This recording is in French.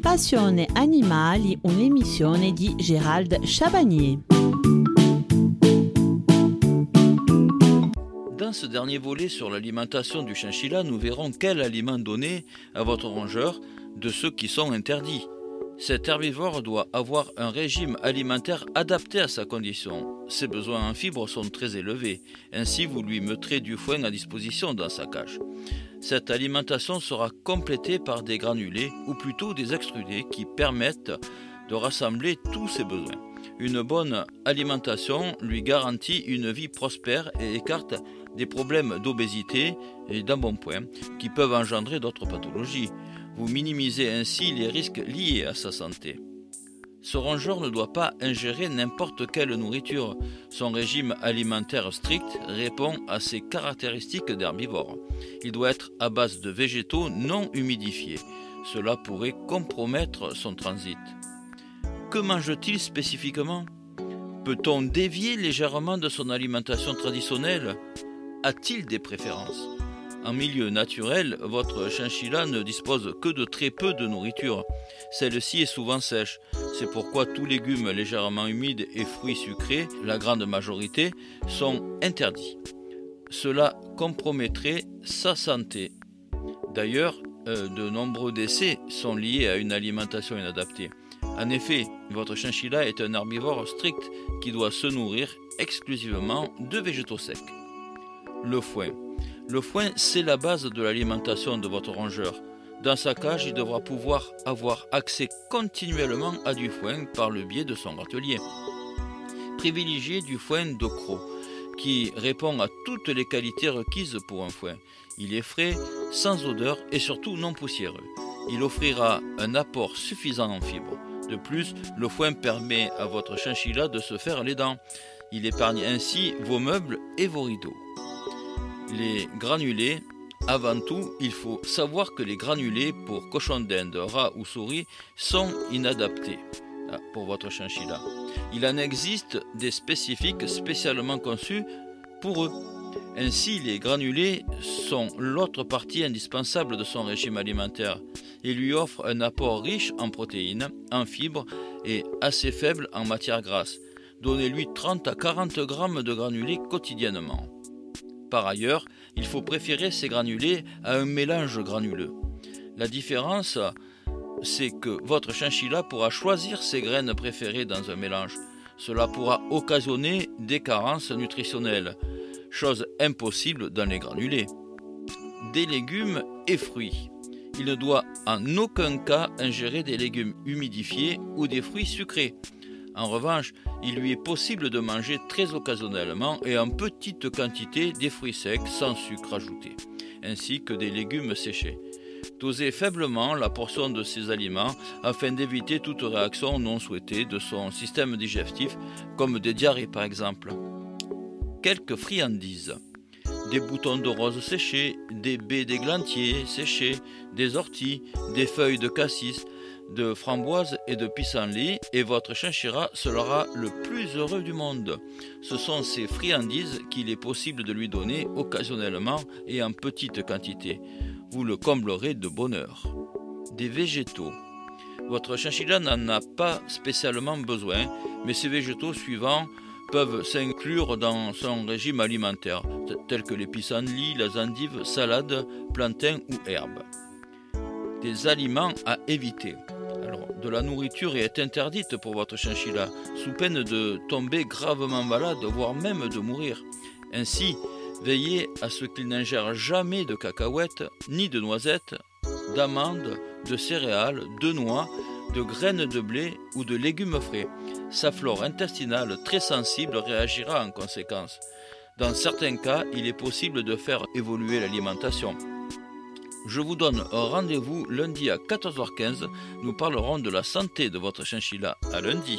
Passione Animali, un'emissione di Gérald Chabagnier. Dans ce dernier volet sur l'alimentation du chinchilla, nous verrons quel aliment donner à votre rongeur de ceux qui sont interdits. Cet herbivore doit avoir un régime alimentaire adapté à sa condition. Ses besoins en fibres sont très élevés, ainsi vous lui mettrez du foin à disposition dans sa cage. Cette alimentation sera complétée par des granulés ou plutôt des extrudés qui permettent de rassembler tous ses besoins. Une bonne alimentation lui garantit une vie prospère et écarte des problèmes d'obésité et d'embonpoint qui peuvent engendrer d'autres pathologies. Vous minimisez ainsi les risques liés à sa santé. Ce rongeur ne doit pas ingérer n'importe quelle nourriture. Son régime alimentaire strict répond à ses caractéristiques d'herbivore. Il doit être à base de végétaux non humidifiés. Cela pourrait compromettre son transit. Que mange-t-il spécifiquement? Peut-on dévier légèrement de son alimentation traditionnelle? A-t-il des préférences? En milieu naturel, votre chinchilla ne dispose que de très peu de nourriture. Celle-ci est souvent sèche. C'est pourquoi tous légumes légèrement humides et fruits sucrés, la grande majorité, sont interdits. Cela compromettrait sa santé. D'ailleurs, euh, de nombreux décès sont liés à une alimentation inadaptée. En effet, votre chinchilla est un herbivore strict qui doit se nourrir exclusivement de végétaux secs. Le foin. Le foin, c'est la base de l'alimentation de votre rongeur. Dans sa cage, il devra pouvoir avoir accès continuellement à du foin par le biais de son râtelier. Privilégiez du foin de croc, qui répond à toutes les qualités requises pour un foin. Il est frais, sans odeur et surtout non poussiéreux. Il offrira un apport suffisant en fibres. De plus, le foin permet à votre chinchilla de se faire les dents. Il épargne ainsi vos meubles et vos rideaux les granulés, avant tout, il faut savoir que les granulés pour cochon d'Inde, rat ou souris sont inadaptés ah, pour votre chinchilla. Il en existe des spécifiques spécialement conçus pour eux. Ainsi, les granulés sont l'autre partie indispensable de son régime alimentaire et lui offrent un apport riche en protéines, en fibres et assez faible en matière grasse. Donnez-lui 30 à 40 grammes de granulés quotidiennement. Par ailleurs, il faut préférer ces granulés à un mélange granuleux. La différence, c'est que votre chinchilla pourra choisir ses graines préférées dans un mélange. Cela pourra occasionner des carences nutritionnelles, chose impossible dans les granulés. Des légumes et fruits. Il ne doit en aucun cas ingérer des légumes humidifiés ou des fruits sucrés. En revanche, il lui est possible de manger très occasionnellement et en petite quantité des fruits secs sans sucre ajouté, ainsi que des légumes séchés. Dosez faiblement la portion de ces aliments afin d'éviter toute réaction non souhaitée de son système digestif, comme des diarrhées par exemple. Quelques friandises des boutons de rose séchés, des baies d'églantier séchés, des orties, des feuilles de cassis, de framboises et de pissenlit et votre chinchilla sera le plus heureux du monde. Ce sont ces friandises qu'il est possible de lui donner occasionnellement et en petite quantité. Vous le comblerez de bonheur. Des végétaux. Votre chinchilla n'en a pas spécialement besoin, mais ces végétaux suivants peuvent s'inclure dans son régime alimentaire, tels que les pissenlits, les endives, salades, plantains ou herbes. Des aliments à éviter de la nourriture est interdite pour votre chinchilla, sous peine de tomber gravement malade, voire même de mourir. Ainsi, veillez à ce qu'il n'ingère jamais de cacahuètes, ni de noisettes, d'amandes, de céréales, de noix, de graines de blé ou de légumes frais. Sa flore intestinale très sensible réagira en conséquence. Dans certains cas, il est possible de faire évoluer l'alimentation. Je vous donne rendez-vous lundi à 14h15. Nous parlerons de la santé de votre chinchilla. À lundi.